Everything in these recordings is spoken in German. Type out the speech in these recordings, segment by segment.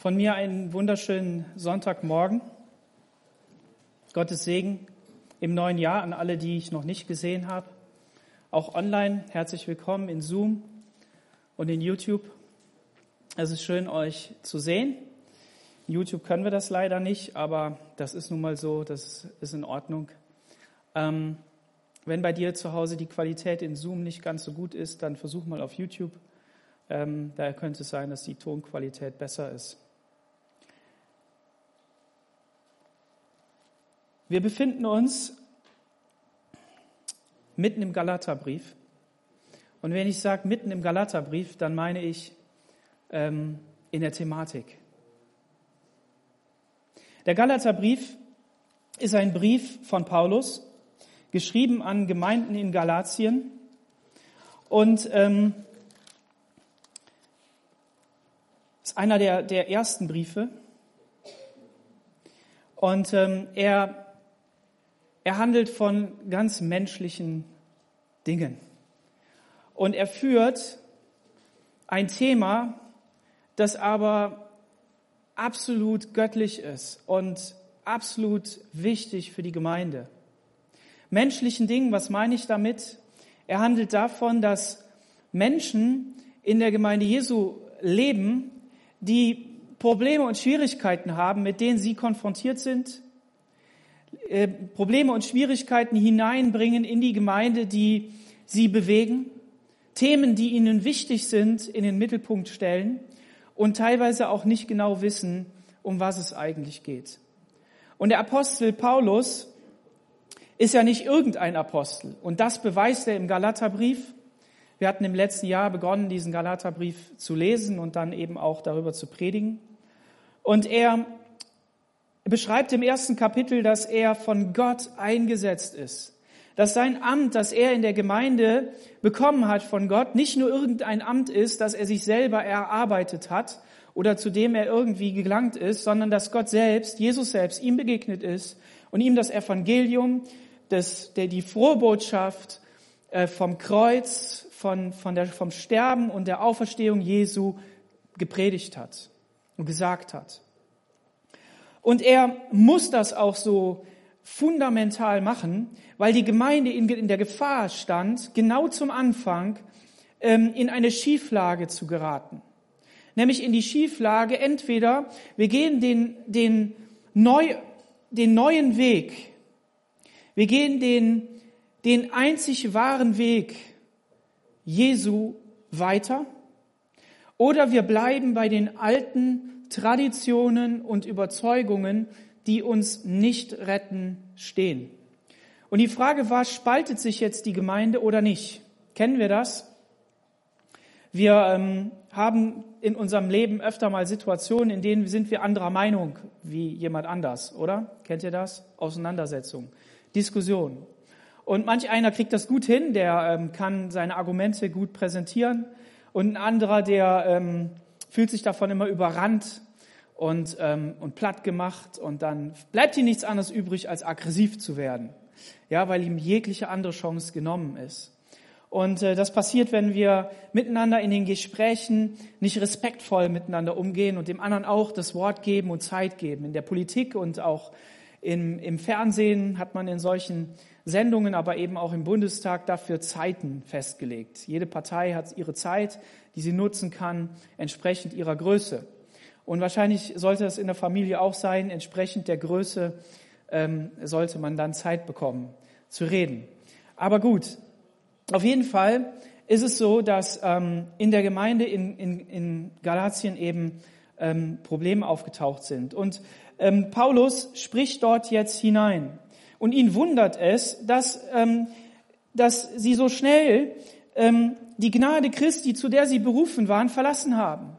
Von mir einen wunderschönen Sonntagmorgen. Gottes Segen im neuen Jahr an alle, die ich noch nicht gesehen habe. Auch online herzlich willkommen in Zoom und in YouTube. Es ist schön, euch zu sehen. In YouTube können wir das leider nicht, aber das ist nun mal so, das ist in Ordnung. Ähm, wenn bei dir zu Hause die Qualität in Zoom nicht ganz so gut ist, dann versuch mal auf YouTube. Ähm, daher könnte es sein, dass die Tonqualität besser ist. Wir befinden uns mitten im Galaterbrief. Und wenn ich sage mitten im Galaterbrief, dann meine ich ähm, in der Thematik. Der Galaterbrief ist ein Brief von Paulus, geschrieben an Gemeinden in Galatien. Und ähm, ist einer der, der ersten Briefe. Und ähm, er er handelt von ganz menschlichen Dingen. Und er führt ein Thema, das aber absolut göttlich ist und absolut wichtig für die Gemeinde. Menschlichen Dingen, was meine ich damit? Er handelt davon, dass Menschen in der Gemeinde Jesu leben, die Probleme und Schwierigkeiten haben, mit denen sie konfrontiert sind, äh, Probleme und Schwierigkeiten hineinbringen in die Gemeinde, die sie bewegen, Themen, die ihnen wichtig sind, in den Mittelpunkt stellen und teilweise auch nicht genau wissen, um was es eigentlich geht. Und der Apostel Paulus ist ja nicht irgendein Apostel. Und das beweist er im Galaterbrief. Wir hatten im letzten Jahr begonnen, diesen Galaterbrief zu lesen und dann eben auch darüber zu predigen. Und er beschreibt im ersten Kapitel, dass er von Gott eingesetzt ist. Dass sein Amt, das er in der Gemeinde bekommen hat von Gott, nicht nur irgendein Amt ist, das er sich selber erarbeitet hat oder zu dem er irgendwie gelangt ist, sondern dass Gott selbst, Jesus selbst, ihm begegnet ist und ihm das Evangelium, das, der, die frohe Botschaft äh, vom Kreuz, von, von der, vom Sterben und der Auferstehung Jesu gepredigt hat und gesagt hat. Und er muss das auch so fundamental machen, weil die Gemeinde in, der Gefahr stand, genau zum Anfang ähm, in eine Schieflage zu geraten. Nämlich in die Schieflage, entweder wir gehen den, den, neu, den neuen Weg, wir gehen den, den einzig wahren Weg Jesu weiter, oder wir bleiben bei den alten Traditionen und Überzeugungen, die uns nicht retten, stehen. Und die Frage war, spaltet sich jetzt die Gemeinde oder nicht? Kennen wir das? Wir ähm, haben in unserem Leben öfter mal Situationen, in denen sind wir anderer Meinung wie jemand anders, oder? Kennt ihr das? Auseinandersetzung, Diskussion. Und manch einer kriegt das gut hin, der ähm, kann seine Argumente gut präsentieren. Und ein anderer, der ähm, fühlt sich davon immer überrannt und, ähm, und platt gemacht und dann bleibt ihm nichts anderes übrig, als aggressiv zu werden. Ja, weil ihm jegliche andere Chance genommen ist. Und äh, das passiert, wenn wir miteinander in den Gesprächen nicht respektvoll miteinander umgehen und dem anderen auch das Wort geben und Zeit geben. In der Politik und auch im, im Fernsehen hat man in solchen Sendungen, aber eben auch im Bundestag dafür Zeiten festgelegt. Jede Partei hat ihre Zeit, die sie nutzen kann, entsprechend ihrer Größe. Und wahrscheinlich sollte es in der Familie auch sein, entsprechend der Größe ähm, sollte man dann Zeit bekommen zu reden. Aber gut, auf jeden Fall ist es so, dass ähm, in der Gemeinde in, in, in Galatien eben ähm, Probleme aufgetaucht sind. Und ähm, Paulus spricht dort jetzt hinein. Und ihn wundert es, dass, ähm, dass sie so schnell ähm, die Gnade Christi, zu der sie berufen waren, verlassen haben.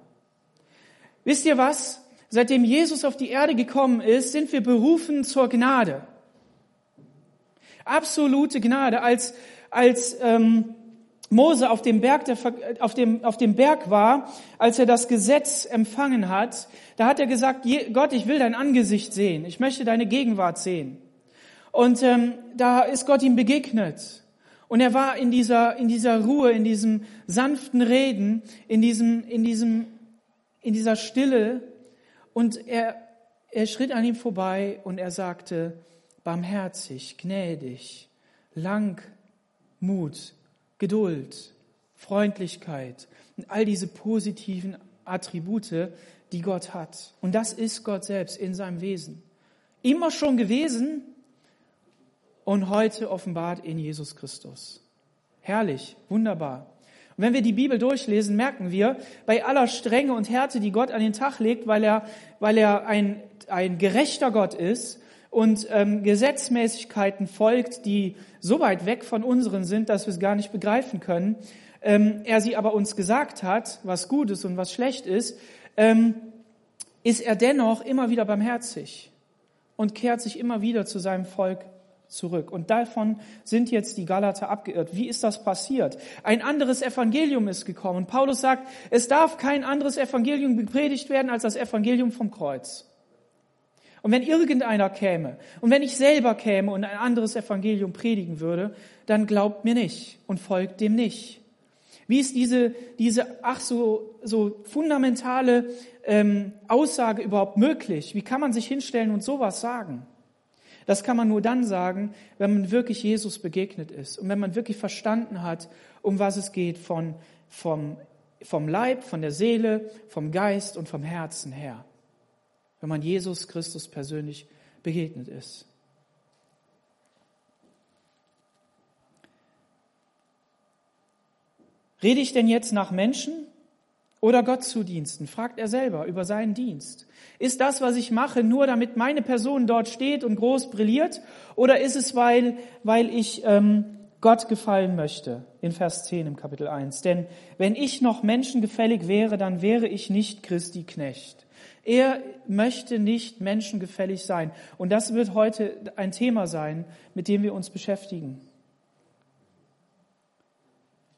Wisst ihr was? Seitdem Jesus auf die Erde gekommen ist, sind wir berufen zur Gnade. Absolute Gnade. Als, als ähm, Mose auf dem, Berg der, auf, dem, auf dem Berg war, als er das Gesetz empfangen hat, da hat er gesagt, Gott, ich will dein Angesicht sehen. Ich möchte deine Gegenwart sehen. Und ähm, da ist Gott ihm begegnet. Und er war in dieser, in dieser Ruhe, in diesem sanften Reden, in diesem, in diesem in dieser Stille Und er, er schritt an ihm vorbei und er sagte, barmherzig, gnädig, Langmut, Geduld, Freundlichkeit und all diese positiven Attribute, die Gott hat. Und das ist Gott selbst in seinem Wesen. Immer schon gewesen und heute offenbart in Jesus Christus. Herrlich, wunderbar. Und wenn wir die Bibel durchlesen, merken wir, bei aller Strenge und Härte, die Gott an den Tag legt, weil er, weil er ein, ein gerechter Gott ist und ähm, Gesetzmäßigkeiten folgt, die so weit weg von unseren sind, dass wir es gar nicht begreifen können, ähm, er sie aber uns gesagt hat, was gut ist und was schlecht ist, ähm, ist er dennoch immer wieder barmherzig und kehrt sich immer wieder zu seinem Volk zurück. Und davon sind jetzt die Galater abgeirrt. Wie ist das passiert? Ein anderes Evangelium ist gekommen. Paulus sagt, es darf kein anderes Evangelium gepredigt werden als das Evangelium vom Kreuz. Und wenn irgendeiner käme und wenn ich selber käme und ein anderes Evangelium predigen würde, dann glaubt mir nicht und folgt dem nicht. Wie ist diese, diese ach so, so fundamentale ähm, Aussage überhaupt möglich? Wie kann man sich hinstellen und sowas sagen? Das kann man nur dann sagen, wenn man wirklich Jesus begegnet ist und wenn man wirklich verstanden hat, um was es geht von, vom, vom Leib, von der Seele, vom Geist und vom Herzen her. Wenn man Jesus Christus persönlich begegnet ist. Rede ich denn jetzt nach Menschen oder Gott zu Diensten? Fragt er selber über seinen Dienst. Ist das, was ich mache, nur damit meine Person dort steht und groß brilliert? Oder ist es, weil, weil ich ähm, Gott gefallen möchte? In Vers 10 im Kapitel 1. Denn wenn ich noch menschengefällig wäre, dann wäre ich nicht Christi Knecht. Er möchte nicht menschengefällig sein. Und das wird heute ein Thema sein, mit dem wir uns beschäftigen.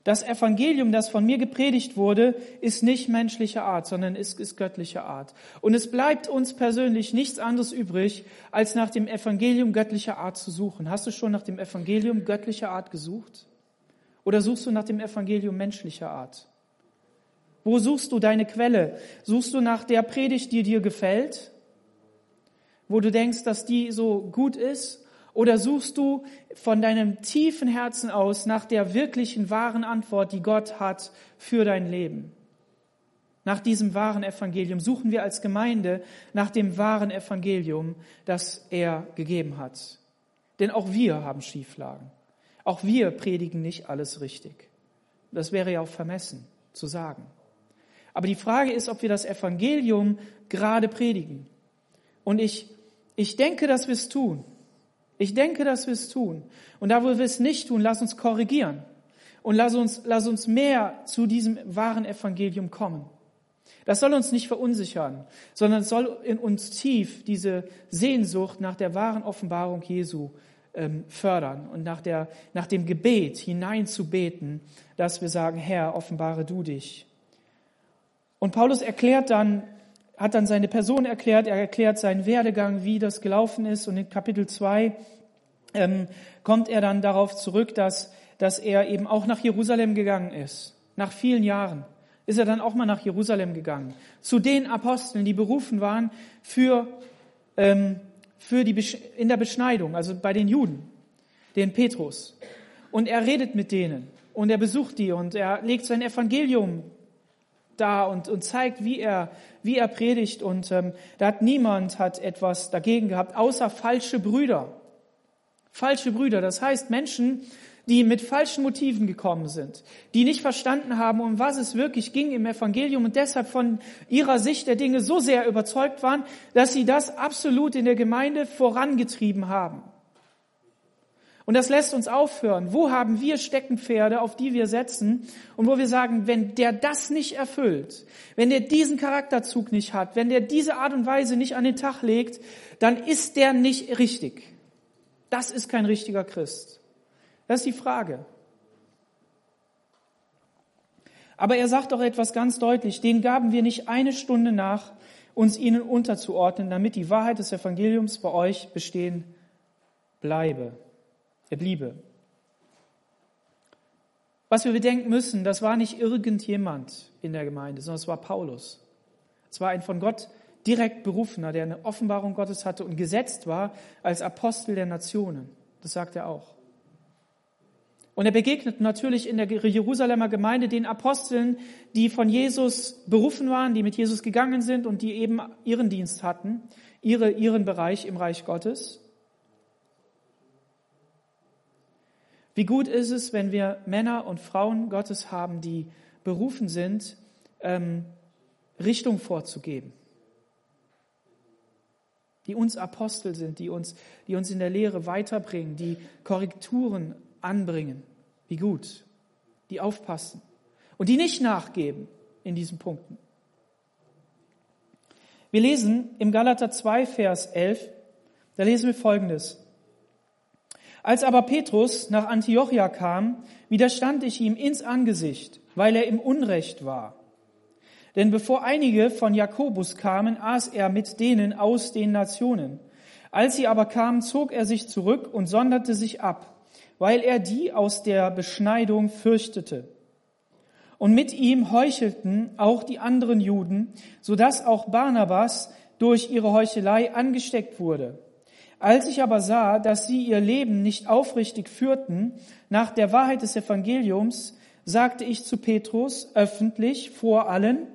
Das Evangelium, das von mir gepredigt wurde, ist nicht menschlicher Art, sondern ist, ist göttlicher Art. Und es bleibt uns persönlich nichts anderes übrig, als nach dem Evangelium göttlicher Art zu suchen. Hast du schon nach dem Evangelium göttlicher Art gesucht? Oder suchst du nach dem Evangelium menschlicher Art? Wo suchst du deine Quelle? Suchst du nach der Predigt, die dir gefällt? Wo du denkst, dass die so gut ist? Oder suchst du von deinem tiefen Herzen aus nach der wirklichen wahren Antwort, die Gott hat für dein Leben? Nach diesem wahren Evangelium suchen wir als Gemeinde nach dem wahren Evangelium, das er gegeben hat. Denn auch wir haben Schieflagen. Auch wir predigen nicht alles richtig. Das wäre ja auch vermessen zu sagen. Aber die Frage ist, ob wir das Evangelium gerade predigen. Und ich, ich denke, dass wir es tun. Ich denke, dass wir es tun. Und da, wo wir es nicht tun, lass uns korrigieren. Und lass uns, lass uns mehr zu diesem wahren Evangelium kommen. Das soll uns nicht verunsichern, sondern soll in uns tief diese Sehnsucht nach der wahren Offenbarung Jesu ähm, fördern und nach, der, nach dem Gebet hineinzubeten, dass wir sagen, Herr, offenbare du dich. Und Paulus erklärt dann hat dann seine Person erklärt, er erklärt seinen Werdegang, wie das gelaufen ist. Und in Kapitel 2 ähm, kommt er dann darauf zurück, dass, dass er eben auch nach Jerusalem gegangen ist. Nach vielen Jahren ist er dann auch mal nach Jerusalem gegangen. Zu den Aposteln, die berufen waren für, ähm, für die, in der Beschneidung, also bei den Juden, den Petrus. Und er redet mit denen und er besucht die und er legt sein Evangelium da und, und zeigt, wie er, wie er predigt. Und ähm, da hat niemand hat etwas dagegen gehabt, außer falsche Brüder. Falsche Brüder, das heißt Menschen, die mit falschen Motiven gekommen sind, die nicht verstanden haben, um was es wirklich ging im Evangelium und deshalb von ihrer Sicht der Dinge so sehr überzeugt waren, dass sie das absolut in der Gemeinde vorangetrieben haben. Und das lässt uns aufhören. Wo haben wir Steckenpferde, auf die wir setzen und wo wir sagen, wenn der das nicht erfüllt, wenn der diesen Charakterzug nicht hat, wenn der diese Art und Weise nicht an den Tag legt, dann ist der nicht richtig. Das ist kein richtiger Christ. Das ist die Frage. Aber er sagt doch etwas ganz deutlich, den gaben wir nicht eine Stunde nach, uns ihnen unterzuordnen, damit die Wahrheit des Evangeliums bei euch bestehen bleibe er bliebe. Was wir bedenken müssen, das war nicht irgendjemand in der Gemeinde, sondern es war Paulus. Es war ein von Gott direkt berufener, der eine Offenbarung Gottes hatte und gesetzt war als Apostel der Nationen. Das sagt er auch. Und er begegnet natürlich in der Jerusalemer Gemeinde den Aposteln, die von Jesus berufen waren, die mit Jesus gegangen sind und die eben ihren Dienst hatten, ihre, ihren Bereich im Reich Gottes. Wie gut ist es, wenn wir Männer und Frauen Gottes haben, die berufen sind, ähm, Richtung vorzugeben, die uns Apostel sind, die uns, die uns in der Lehre weiterbringen, die Korrekturen anbringen. Wie gut. Die aufpassen. Und die nicht nachgeben in diesen Punkten. Wir lesen im Galater 2, Vers 11, da lesen wir Folgendes. Als aber Petrus nach Antiochia kam, widerstand ich ihm ins Angesicht, weil er im Unrecht war. Denn bevor einige von Jakobus kamen, aß er mit denen aus den Nationen. Als sie aber kamen, zog er sich zurück und sonderte sich ab, weil er die aus der Beschneidung fürchtete. Und mit ihm heuchelten auch die anderen Juden, so dass auch Barnabas durch ihre Heuchelei angesteckt wurde. Als ich aber sah, dass sie ihr Leben nicht aufrichtig führten nach der Wahrheit des Evangeliums, sagte ich zu Petrus öffentlich vor allen,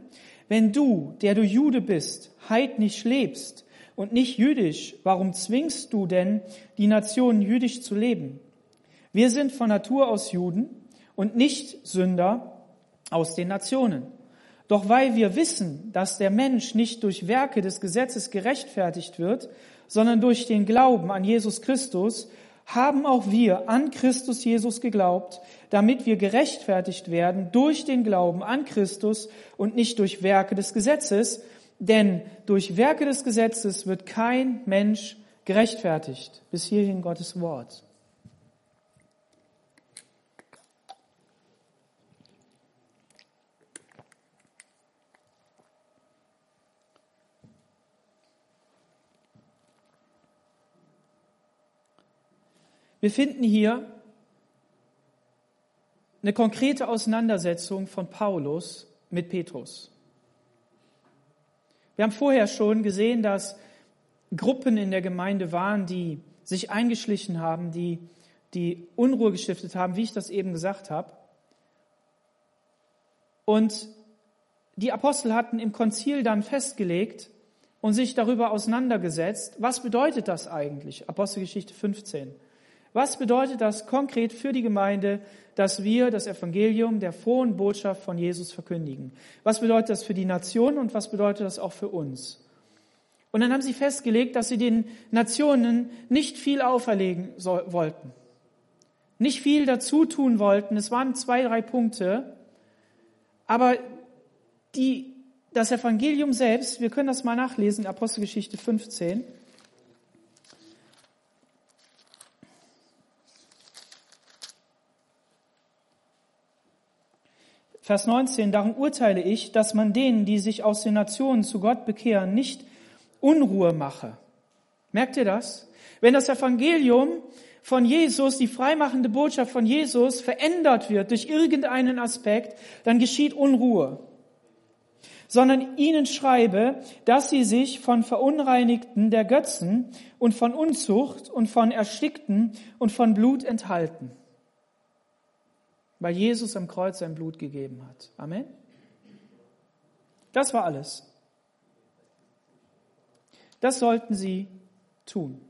wenn du, der du Jude bist, heidnisch lebst und nicht jüdisch, warum zwingst du denn die Nationen jüdisch zu leben? Wir sind von Natur aus Juden und nicht Sünder aus den Nationen. Doch weil wir wissen, dass der Mensch nicht durch Werke des Gesetzes gerechtfertigt wird, sondern durch den Glauben an Jesus Christus, haben auch wir an Christus Jesus geglaubt, damit wir gerechtfertigt werden durch den Glauben an Christus und nicht durch Werke des Gesetzes, denn durch Werke des Gesetzes wird kein Mensch gerechtfertigt. Bis hierhin Gottes Wort. Wir finden hier eine konkrete Auseinandersetzung von Paulus mit Petrus. Wir haben vorher schon gesehen, dass Gruppen in der Gemeinde waren, die sich eingeschlichen haben, die, die Unruhe gestiftet haben, wie ich das eben gesagt habe. Und die Apostel hatten im Konzil dann festgelegt und sich darüber auseinandergesetzt, was bedeutet das eigentlich? Apostelgeschichte 15. Was bedeutet das konkret für die Gemeinde, dass wir das Evangelium der frohen Botschaft von Jesus verkündigen? Was bedeutet das für die Nation und was bedeutet das auch für uns? Und dann haben sie festgelegt, dass sie den Nationen nicht viel auferlegen wollten, nicht viel dazu tun wollten. Es waren zwei, drei Punkte, aber die, das Evangelium selbst, wir können das mal nachlesen, Apostelgeschichte 15. Vers 19, darum urteile ich, dass man denen, die sich aus den Nationen zu Gott bekehren, nicht Unruhe mache. Merkt ihr das? Wenn das Evangelium von Jesus, die freimachende Botschaft von Jesus verändert wird durch irgendeinen Aspekt, dann geschieht Unruhe. Sondern ihnen schreibe, dass sie sich von Verunreinigten der Götzen und von Unzucht und von Erstickten und von Blut enthalten weil Jesus am Kreuz sein Blut gegeben hat. Amen. Das war alles. Das sollten sie tun.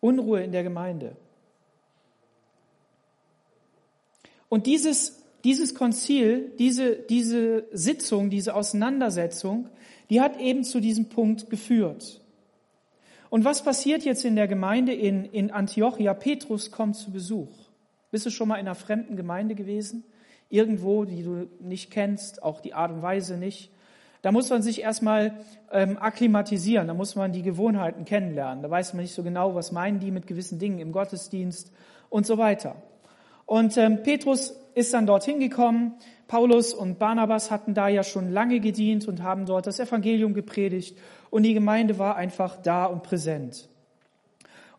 Unruhe in der Gemeinde. Und dieses, dieses Konzil, diese, diese Sitzung, diese Auseinandersetzung, die hat eben zu diesem Punkt geführt. Und was passiert jetzt in der Gemeinde in, in Antiochia? Petrus kommt zu Besuch. Bist du schon mal in einer fremden Gemeinde gewesen? Irgendwo, die du nicht kennst, auch die Art und Weise nicht. Da muss man sich erstmal ähm, akklimatisieren, da muss man die Gewohnheiten kennenlernen. Da weiß man nicht so genau, was meinen die mit gewissen Dingen im Gottesdienst und so weiter. Und ähm, Petrus ist dann dorthin gekommen. Paulus und Barnabas hatten da ja schon lange gedient und haben dort das Evangelium gepredigt und die Gemeinde war einfach da und präsent.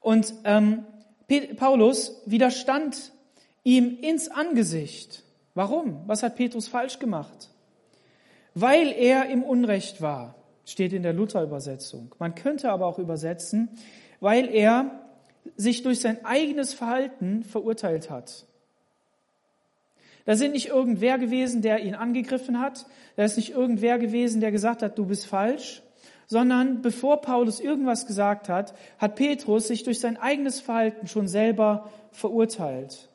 Und ähm, Paulus widerstand ihm ins Angesicht Warum? Was hat Petrus falsch gemacht? Weil er im Unrecht war, steht in der Luther-Übersetzung. Man könnte aber auch übersetzen, weil er sich durch sein eigenes Verhalten verurteilt hat. Da sind nicht irgendwer gewesen, der ihn angegriffen hat. Da ist nicht irgendwer gewesen, der gesagt hat, du bist falsch. Sondern bevor Paulus irgendwas gesagt hat, hat Petrus sich durch sein eigenes Verhalten schon selber verurteilt.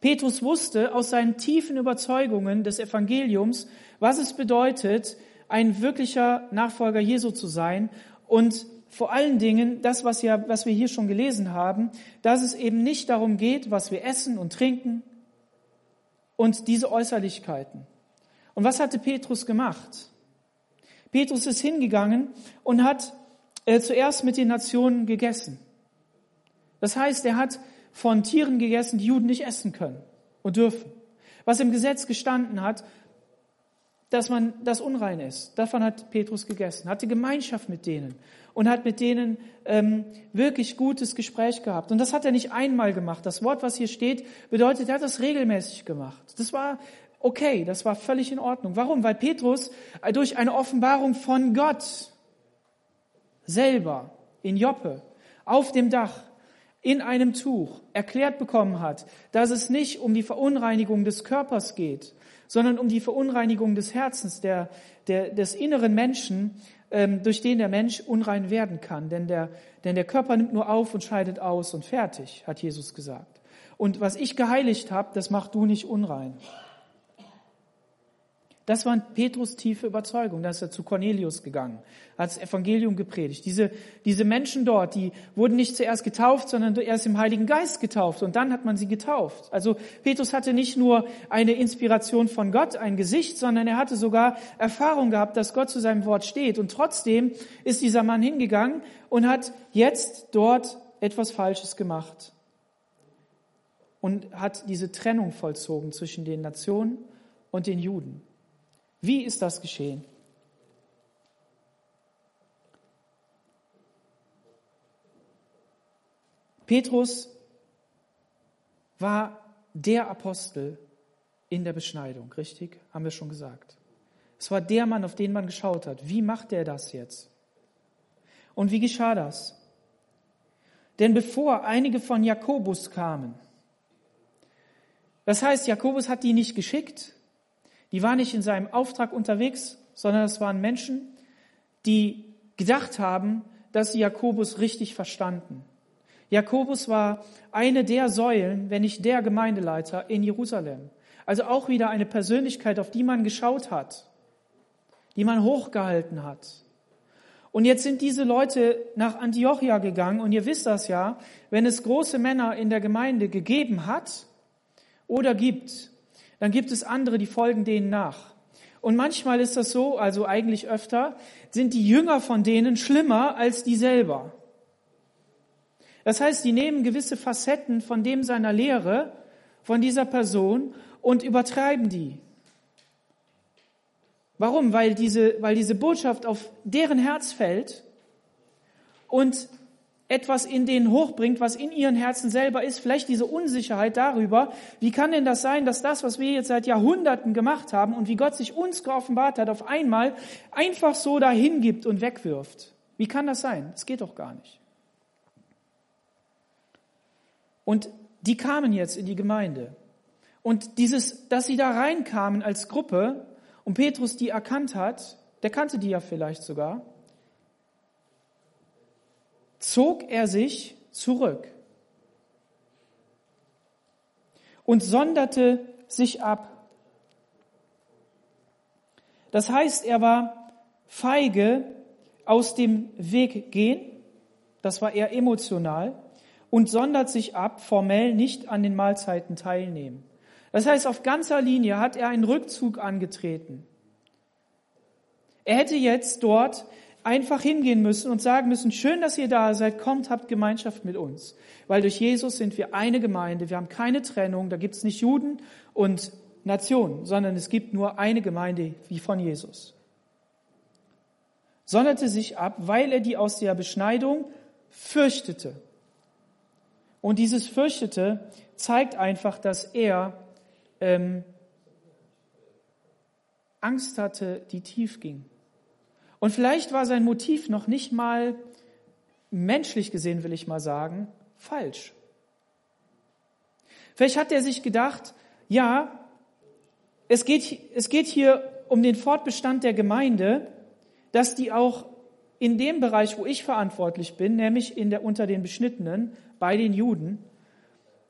Petrus wusste aus seinen tiefen Überzeugungen des Evangeliums, was es bedeutet, ein wirklicher Nachfolger Jesu zu sein und vor allen Dingen das, was, ja, was wir hier schon gelesen haben, dass es eben nicht darum geht, was wir essen und trinken und diese Äußerlichkeiten. Und was hatte Petrus gemacht? Petrus ist hingegangen und hat äh, zuerst mit den Nationen gegessen. Das heißt, er hat von Tieren gegessen, die Juden nicht essen können und dürfen. Was im Gesetz gestanden hat, dass man das unrein ist. Davon hat Petrus gegessen, hatte Gemeinschaft mit denen und hat mit denen ähm, wirklich gutes Gespräch gehabt. Und das hat er nicht einmal gemacht. Das Wort, was hier steht, bedeutet, er hat das regelmäßig gemacht. Das war okay, das war völlig in Ordnung. Warum? Weil Petrus durch eine Offenbarung von Gott selber in Joppe auf dem Dach in einem Tuch erklärt bekommen hat, dass es nicht um die Verunreinigung des Körpers geht, sondern um die Verunreinigung des Herzens, der, der, des inneren Menschen, ähm, durch den der Mensch unrein werden kann. Denn der, denn der Körper nimmt nur auf und scheidet aus und fertig, hat Jesus gesagt. Und was ich geheiligt habe, das machst du nicht unrein. Das war Petrus tiefe Überzeugung. Da ist er zu Cornelius gegangen, hat das Evangelium gepredigt. Diese, diese Menschen dort, die wurden nicht zuerst getauft, sondern erst im Heiligen Geist getauft und dann hat man sie getauft. Also Petrus hatte nicht nur eine Inspiration von Gott, ein Gesicht, sondern er hatte sogar Erfahrung gehabt, dass Gott zu seinem Wort steht. Und trotzdem ist dieser Mann hingegangen und hat jetzt dort etwas Falsches gemacht und hat diese Trennung vollzogen zwischen den Nationen und den Juden. Wie ist das geschehen? Petrus war der Apostel in der Beschneidung, richtig? Haben wir schon gesagt. Es war der Mann, auf den man geschaut hat. Wie macht er das jetzt? Und wie geschah das? Denn bevor einige von Jakobus kamen, das heißt, Jakobus hat die nicht geschickt, die waren nicht in seinem Auftrag unterwegs, sondern es waren Menschen, die gedacht haben, dass sie Jakobus richtig verstanden. Jakobus war eine der Säulen, wenn nicht der Gemeindeleiter in Jerusalem. Also auch wieder eine Persönlichkeit, auf die man geschaut hat, die man hochgehalten hat. Und jetzt sind diese Leute nach Antiochia gegangen und ihr wisst das ja, wenn es große Männer in der Gemeinde gegeben hat oder gibt, dann gibt es andere, die folgen denen nach. Und manchmal ist das so, also eigentlich öfter, sind die Jünger von denen schlimmer als die selber. Das heißt, die nehmen gewisse Facetten von dem seiner Lehre, von dieser Person und übertreiben die. Warum? Weil diese, weil diese Botschaft auf deren Herz fällt und etwas in denen hochbringt, was in ihren Herzen selber ist, vielleicht diese Unsicherheit darüber, wie kann denn das sein, dass das, was wir jetzt seit Jahrhunderten gemacht haben und wie Gott sich uns geoffenbart hat, auf einmal einfach so dahin gibt und wegwirft? Wie kann das sein? Das geht doch gar nicht. Und die kamen jetzt in die Gemeinde. Und dieses, dass sie da reinkamen als Gruppe und Petrus die erkannt hat, der kannte die ja vielleicht sogar, zog er sich zurück und sonderte sich ab. Das heißt, er war feige aus dem Weg gehen, das war eher emotional, und sondert sich ab, formell nicht an den Mahlzeiten teilnehmen. Das heißt, auf ganzer Linie hat er einen Rückzug angetreten. Er hätte jetzt dort einfach hingehen müssen und sagen müssen, schön, dass ihr da seid, kommt, habt Gemeinschaft mit uns. Weil durch Jesus sind wir eine Gemeinde, wir haben keine Trennung, da gibt es nicht Juden und Nationen, sondern es gibt nur eine Gemeinde wie von Jesus. Sonderte sich ab, weil er die aus der Beschneidung fürchtete. Und dieses fürchtete zeigt einfach, dass er ähm, Angst hatte, die tief ging. Und vielleicht war sein Motiv noch nicht mal menschlich gesehen, will ich mal sagen, falsch. Vielleicht hat er sich gedacht, ja, es geht, es geht hier um den Fortbestand der Gemeinde, dass die auch in dem Bereich, wo ich verantwortlich bin, nämlich in der, unter den Beschnittenen, bei den Juden,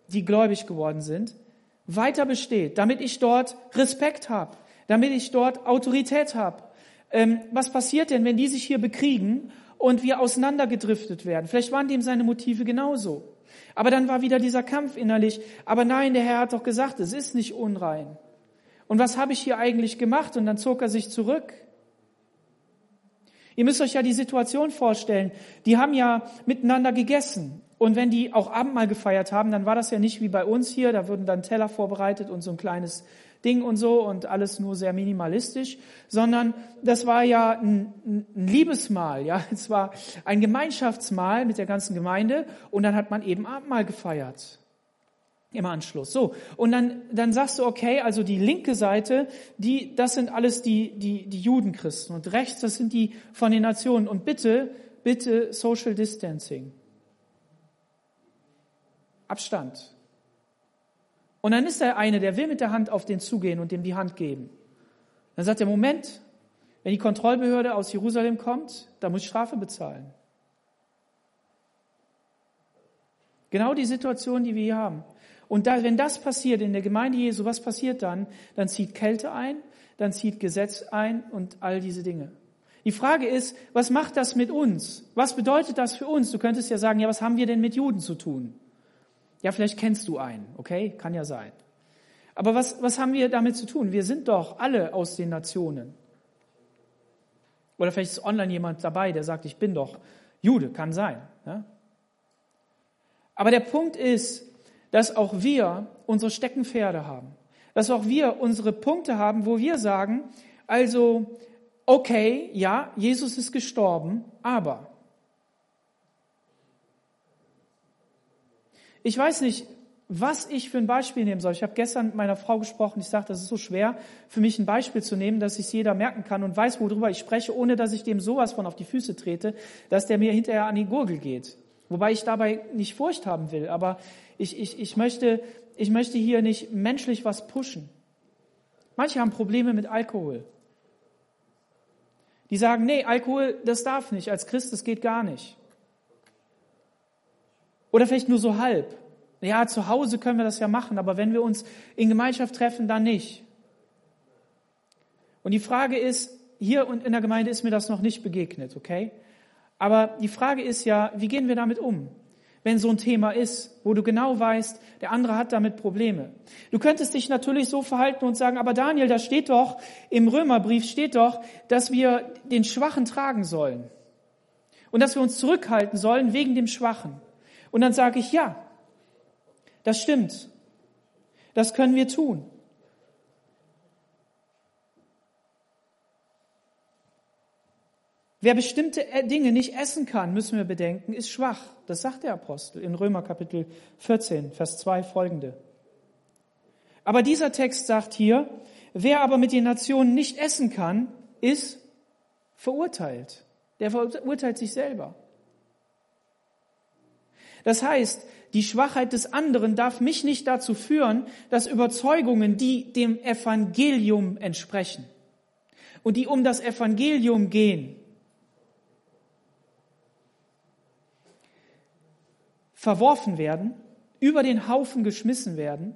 die gläubig geworden sind, weiter besteht, damit ich dort Respekt habe, damit ich dort Autorität habe. Ähm, was passiert denn, wenn die sich hier bekriegen und wir auseinandergedriftet werden? Vielleicht waren dem seine Motive genauso. Aber dann war wieder dieser Kampf innerlich. Aber nein, der Herr hat doch gesagt, es ist nicht unrein. Und was habe ich hier eigentlich gemacht? Und dann zog er sich zurück. Ihr müsst euch ja die Situation vorstellen. Die haben ja miteinander gegessen. Und wenn die auch Abendmahl gefeiert haben, dann war das ja nicht wie bei uns hier. Da wurden dann Teller vorbereitet und so ein kleines Ding und so und alles nur sehr minimalistisch, sondern das war ja ein, ein Liebesmahl, ja. Es war ein Gemeinschaftsmahl mit der ganzen Gemeinde und dann hat man eben Abendmahl gefeiert. Im Anschluss. So. Und dann, dann sagst du, okay, also die linke Seite, die, das sind alles die, die, die Judenchristen. Und rechts, das sind die von den Nationen. Und bitte, bitte Social Distancing. Abstand. Und dann ist der eine, der will mit der Hand auf den zugehen und dem die Hand geben. Dann sagt er, Moment, wenn die Kontrollbehörde aus Jerusalem kommt, da muss ich Strafe bezahlen. Genau die Situation, die wir hier haben. Und da, wenn das passiert in der Gemeinde Jesu, was passiert dann? Dann zieht Kälte ein, dann zieht Gesetz ein und all diese Dinge. Die Frage ist, was macht das mit uns? Was bedeutet das für uns? Du könntest ja sagen, ja, was haben wir denn mit Juden zu tun? Ja, vielleicht kennst du einen, okay? Kann ja sein. Aber was, was haben wir damit zu tun? Wir sind doch alle aus den Nationen. Oder vielleicht ist online jemand dabei, der sagt, ich bin doch Jude, kann sein. Ja? Aber der Punkt ist, dass auch wir unsere Steckenpferde haben. Dass auch wir unsere Punkte haben, wo wir sagen, also, okay, ja, Jesus ist gestorben, aber. Ich weiß nicht, was ich für ein Beispiel nehmen soll. Ich habe gestern mit meiner Frau gesprochen. Ich sagte, das ist so schwer für mich ein Beispiel zu nehmen, dass sich jeder merken kann und weiß, worüber ich spreche, ohne dass ich dem sowas von auf die Füße trete, dass der mir hinterher an die Gurgel geht. Wobei ich dabei nicht Furcht haben will, aber ich, ich, ich, möchte, ich möchte hier nicht menschlich was pushen. Manche haben Probleme mit Alkohol. Die sagen, nee, Alkohol, das darf nicht, als Christ, das geht gar nicht. Oder vielleicht nur so halb. Ja, zu Hause können wir das ja machen, aber wenn wir uns in Gemeinschaft treffen, dann nicht. Und die Frage ist, hier und in der Gemeinde ist mir das noch nicht begegnet, okay? Aber die Frage ist ja, wie gehen wir damit um? wenn so ein Thema ist, wo du genau weißt, der andere hat damit Probleme. Du könntest dich natürlich so verhalten und sagen, aber Daniel, da steht doch, im Römerbrief steht doch, dass wir den Schwachen tragen sollen. Und dass wir uns zurückhalten sollen wegen dem Schwachen. Und dann sage ich, ja, das stimmt. Das können wir tun. Wer bestimmte äh, Dinge nicht essen kann, müssen wir bedenken, ist schwach. Das sagt der Apostel in Römer Kapitel 14, Vers 2 folgende. Aber dieser Text sagt hier, wer aber mit den Nationen nicht essen kann, ist verurteilt. Der verurteilt sich selber. Das heißt, die Schwachheit des anderen darf mich nicht dazu führen, dass Überzeugungen, die dem Evangelium entsprechen und die um das Evangelium gehen, verworfen werden, über den Haufen geschmissen werden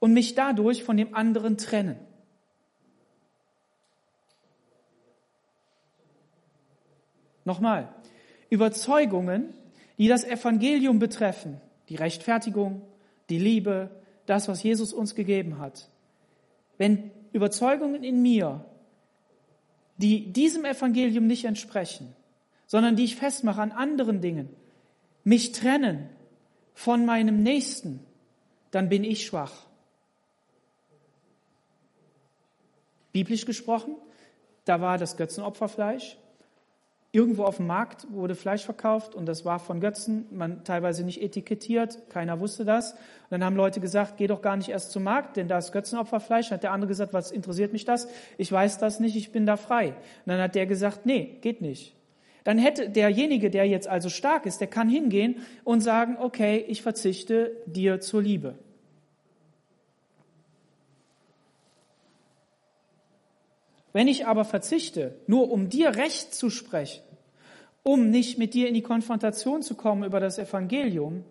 und mich dadurch von dem anderen trennen. Nochmal, Überzeugungen, die das Evangelium betreffen, die Rechtfertigung, die Liebe, das, was Jesus uns gegeben hat. Wenn Überzeugungen in mir, die diesem Evangelium nicht entsprechen, sondern die ich festmache an anderen Dingen, mich trennen von meinem Nächsten, dann bin ich schwach. Biblisch gesprochen, da war das Götzenopferfleisch irgendwo auf dem Markt wurde Fleisch verkauft und das war von Götzen, man teilweise nicht etikettiert, keiner wusste das. Und dann haben Leute gesagt, geh doch gar nicht erst zum Markt, denn da ist Götzenopferfleisch. Dann hat der andere gesagt, was interessiert mich das? Ich weiß das nicht, ich bin da frei. Und dann hat der gesagt, nee, geht nicht. Dann hätte derjenige, der jetzt also stark ist, der kann hingehen und sagen, okay, ich verzichte dir zur Liebe. Wenn ich aber verzichte, nur um dir Recht zu sprechen, um nicht mit dir in die Konfrontation zu kommen über das Evangelium,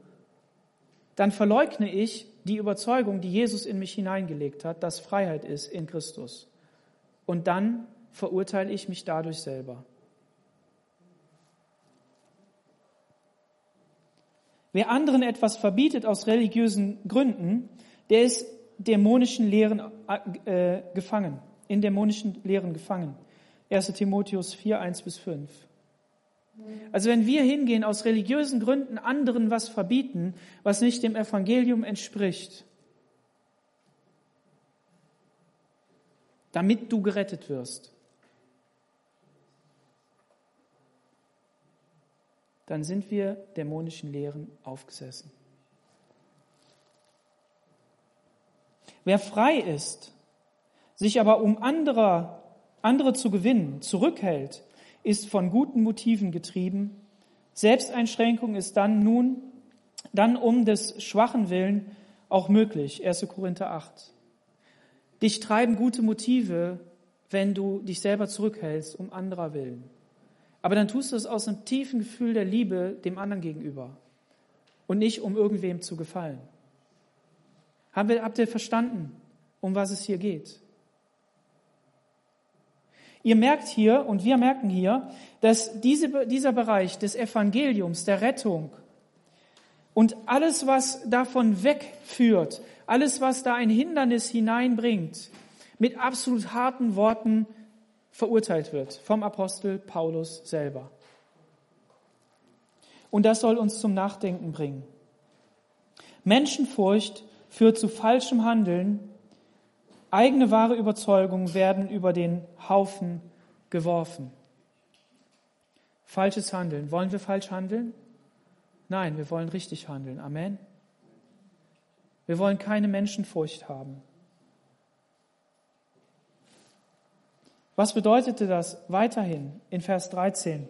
dann verleugne ich die Überzeugung, die Jesus in mich hineingelegt hat, dass Freiheit ist in Christus. Und dann verurteile ich mich dadurch selber. Wer anderen etwas verbietet aus religiösen Gründen, der ist dämonischen Lehren äh, gefangen in dämonischen Lehren gefangen. 1 Timotheus 4, 1 bis 5. Also wenn wir hingehen, aus religiösen Gründen anderen was verbieten, was nicht dem Evangelium entspricht, damit du gerettet wirst, dann sind wir dämonischen Lehren aufgesessen. Wer frei ist, sich aber um andere, andere zu gewinnen, zurückhält, ist von guten Motiven getrieben. Selbsteinschränkung ist dann nun, dann um des schwachen Willen auch möglich. 1. Korinther 8. Dich treiben gute Motive, wenn du dich selber zurückhältst, um anderer willen. Aber dann tust du es aus einem tiefen Gefühl der Liebe dem anderen gegenüber und nicht um irgendwem zu gefallen. habt ihr verstanden, um was es hier geht? Ihr merkt hier und wir merken hier, dass diese, dieser Bereich des Evangeliums, der Rettung und alles, was davon wegführt, alles, was da ein Hindernis hineinbringt, mit absolut harten Worten verurteilt wird vom Apostel Paulus selber. Und das soll uns zum Nachdenken bringen. Menschenfurcht führt zu falschem Handeln Eigene wahre Überzeugungen werden über den Haufen geworfen. Falsches Handeln. Wollen wir falsch handeln? Nein, wir wollen richtig handeln. Amen. Wir wollen keine Menschenfurcht haben. Was bedeutete das weiterhin in Vers 13?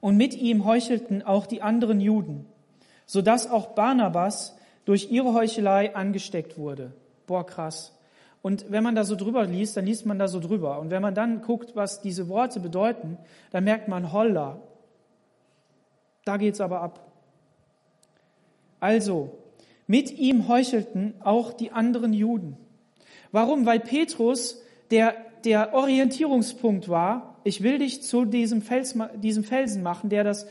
Und mit ihm heuchelten auch die anderen Juden, sodass auch Barnabas durch ihre Heuchelei angesteckt wurde. Boah, krass. Und wenn man da so drüber liest, dann liest man da so drüber. Und wenn man dann guckt, was diese Worte bedeuten, dann merkt man, holla, da geht's aber ab. Also, mit ihm heuchelten auch die anderen Juden. Warum? Weil Petrus der, der Orientierungspunkt war, ich will dich zu diesem, Fels, diesem Felsen machen, der das,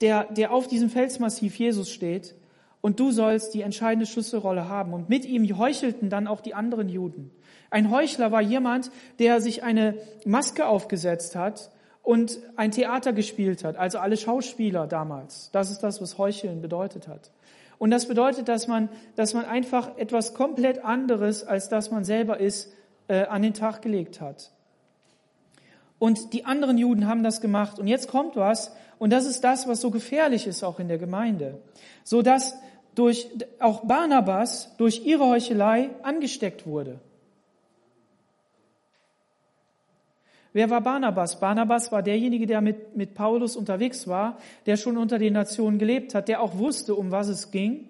der, der auf diesem Felsmassiv Jesus steht und du sollst die entscheidende Schlüsselrolle haben. Und mit ihm heuchelten dann auch die anderen Juden. Ein Heuchler war jemand, der sich eine Maske aufgesetzt hat und ein Theater gespielt hat, also alle Schauspieler damals. Das ist das, was Heucheln bedeutet hat. Und das bedeutet, dass man, dass man einfach etwas komplett anderes, als das man selber ist, äh, an den Tag gelegt hat. Und die anderen Juden haben das gemacht. Und jetzt kommt was, und das ist das, was so gefährlich ist auch in der Gemeinde. So dass durch, auch Barnabas durch ihre Heuchelei angesteckt wurde. Wer war Barnabas? Barnabas war derjenige, der mit, mit Paulus unterwegs war, der schon unter den Nationen gelebt hat, der auch wusste, um was es ging.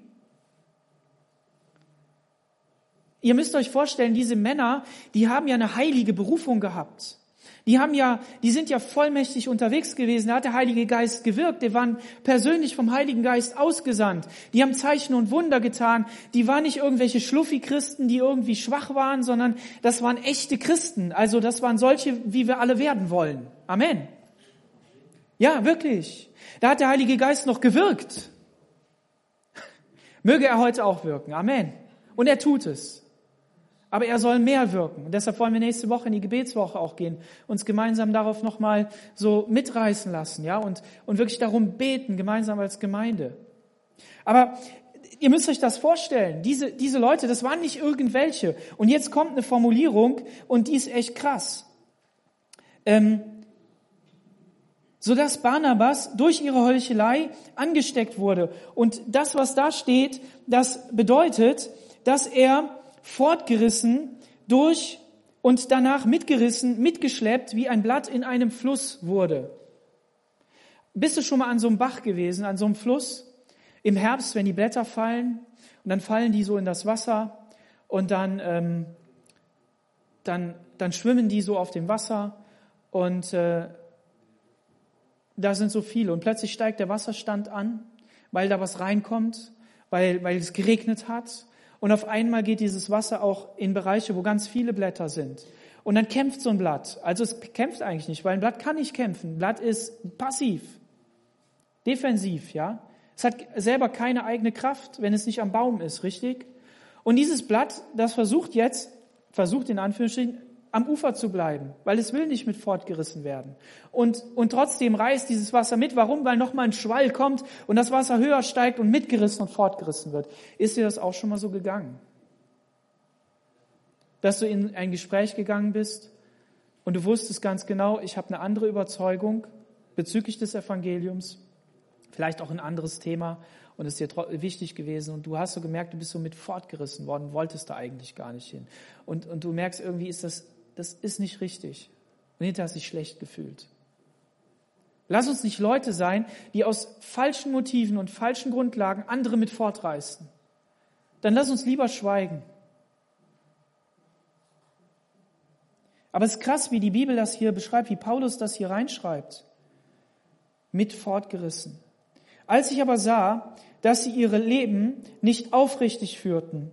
Ihr müsst euch vorstellen, diese Männer, die haben ja eine heilige Berufung gehabt. Die haben ja, die sind ja vollmächtig unterwegs gewesen. Da hat der Heilige Geist gewirkt. Die waren persönlich vom Heiligen Geist ausgesandt. Die haben Zeichen und Wunder getan. Die waren nicht irgendwelche Schluffi-Christen, die irgendwie schwach waren, sondern das waren echte Christen. Also das waren solche, wie wir alle werden wollen. Amen. Ja, wirklich. Da hat der Heilige Geist noch gewirkt. Möge er heute auch wirken. Amen. Und er tut es. Aber er soll mehr wirken. Und deshalb wollen wir nächste Woche in die Gebetswoche auch gehen, uns gemeinsam darauf nochmal so mitreißen lassen, ja, und, und wirklich darum beten, gemeinsam als Gemeinde. Aber ihr müsst euch das vorstellen. Diese, diese Leute, das waren nicht irgendwelche. Und jetzt kommt eine Formulierung und die ist echt krass. Ähm, sodass Barnabas durch ihre Heuchelei angesteckt wurde. Und das, was da steht, das bedeutet, dass er fortgerissen durch und danach mitgerissen, mitgeschleppt, wie ein Blatt in einem Fluss wurde. Bist du schon mal an so einem Bach gewesen, an so einem Fluss? Im Herbst, wenn die Blätter fallen und dann fallen die so in das Wasser und dann, ähm, dann, dann schwimmen die so auf dem Wasser und äh, da sind so viele und plötzlich steigt der Wasserstand an, weil da was reinkommt, weil, weil es geregnet hat und auf einmal geht dieses Wasser auch in Bereiche, wo ganz viele Blätter sind. Und dann kämpft so ein Blatt. Also es kämpft eigentlich nicht, weil ein Blatt kann nicht kämpfen. Ein Blatt ist passiv, defensiv, ja. Es hat selber keine eigene Kraft, wenn es nicht am Baum ist, richtig? Und dieses Blatt, das versucht jetzt, versucht in Anführungsstrichen, am Ufer zu bleiben, weil es will nicht mit fortgerissen werden. Und, und trotzdem reißt dieses Wasser mit. Warum? Weil nochmal ein Schwall kommt und das Wasser höher steigt und mitgerissen und fortgerissen wird. Ist dir das auch schon mal so gegangen? Dass du in ein Gespräch gegangen bist und du wusstest ganz genau, ich habe eine andere Überzeugung bezüglich des Evangeliums, vielleicht auch ein anderes Thema und es ist dir wichtig gewesen und du hast so gemerkt, du bist so mit fortgerissen worden, wolltest da eigentlich gar nicht hin. Und, und du merkst irgendwie, ist das das ist nicht richtig. Und hinterher hast du dich schlecht gefühlt. Lass uns nicht Leute sein, die aus falschen Motiven und falschen Grundlagen andere mit fortreißen. Dann lass uns lieber schweigen. Aber es ist krass, wie die Bibel das hier beschreibt, wie Paulus das hier reinschreibt. Mit fortgerissen. Als ich aber sah, dass sie ihre Leben nicht aufrichtig führten,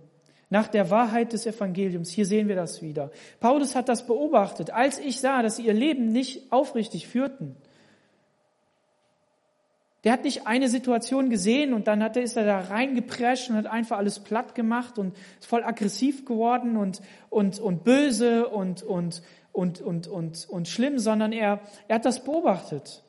nach der Wahrheit des Evangeliums. Hier sehen wir das wieder. Paulus hat das beobachtet. Als ich sah, dass sie ihr Leben nicht aufrichtig führten, der hat nicht eine Situation gesehen und dann hat er, ist er da reingeprescht und hat einfach alles platt gemacht und ist voll aggressiv geworden und, und, und böse und, und, und, und, und, und schlimm, sondern er, er hat das beobachtet.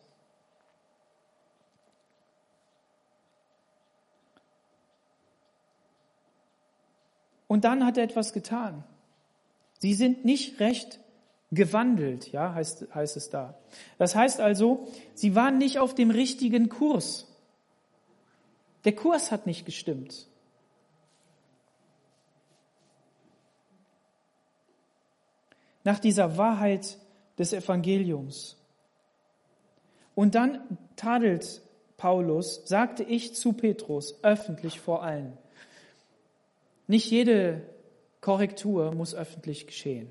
Und dann hat er etwas getan. Sie sind nicht recht gewandelt, ja, heißt, heißt es da. Das heißt also, sie waren nicht auf dem richtigen Kurs. Der Kurs hat nicht gestimmt. Nach dieser Wahrheit des Evangeliums. Und dann tadelt Paulus, sagte ich zu Petrus, öffentlich vor allen. Nicht jede Korrektur muss öffentlich geschehen.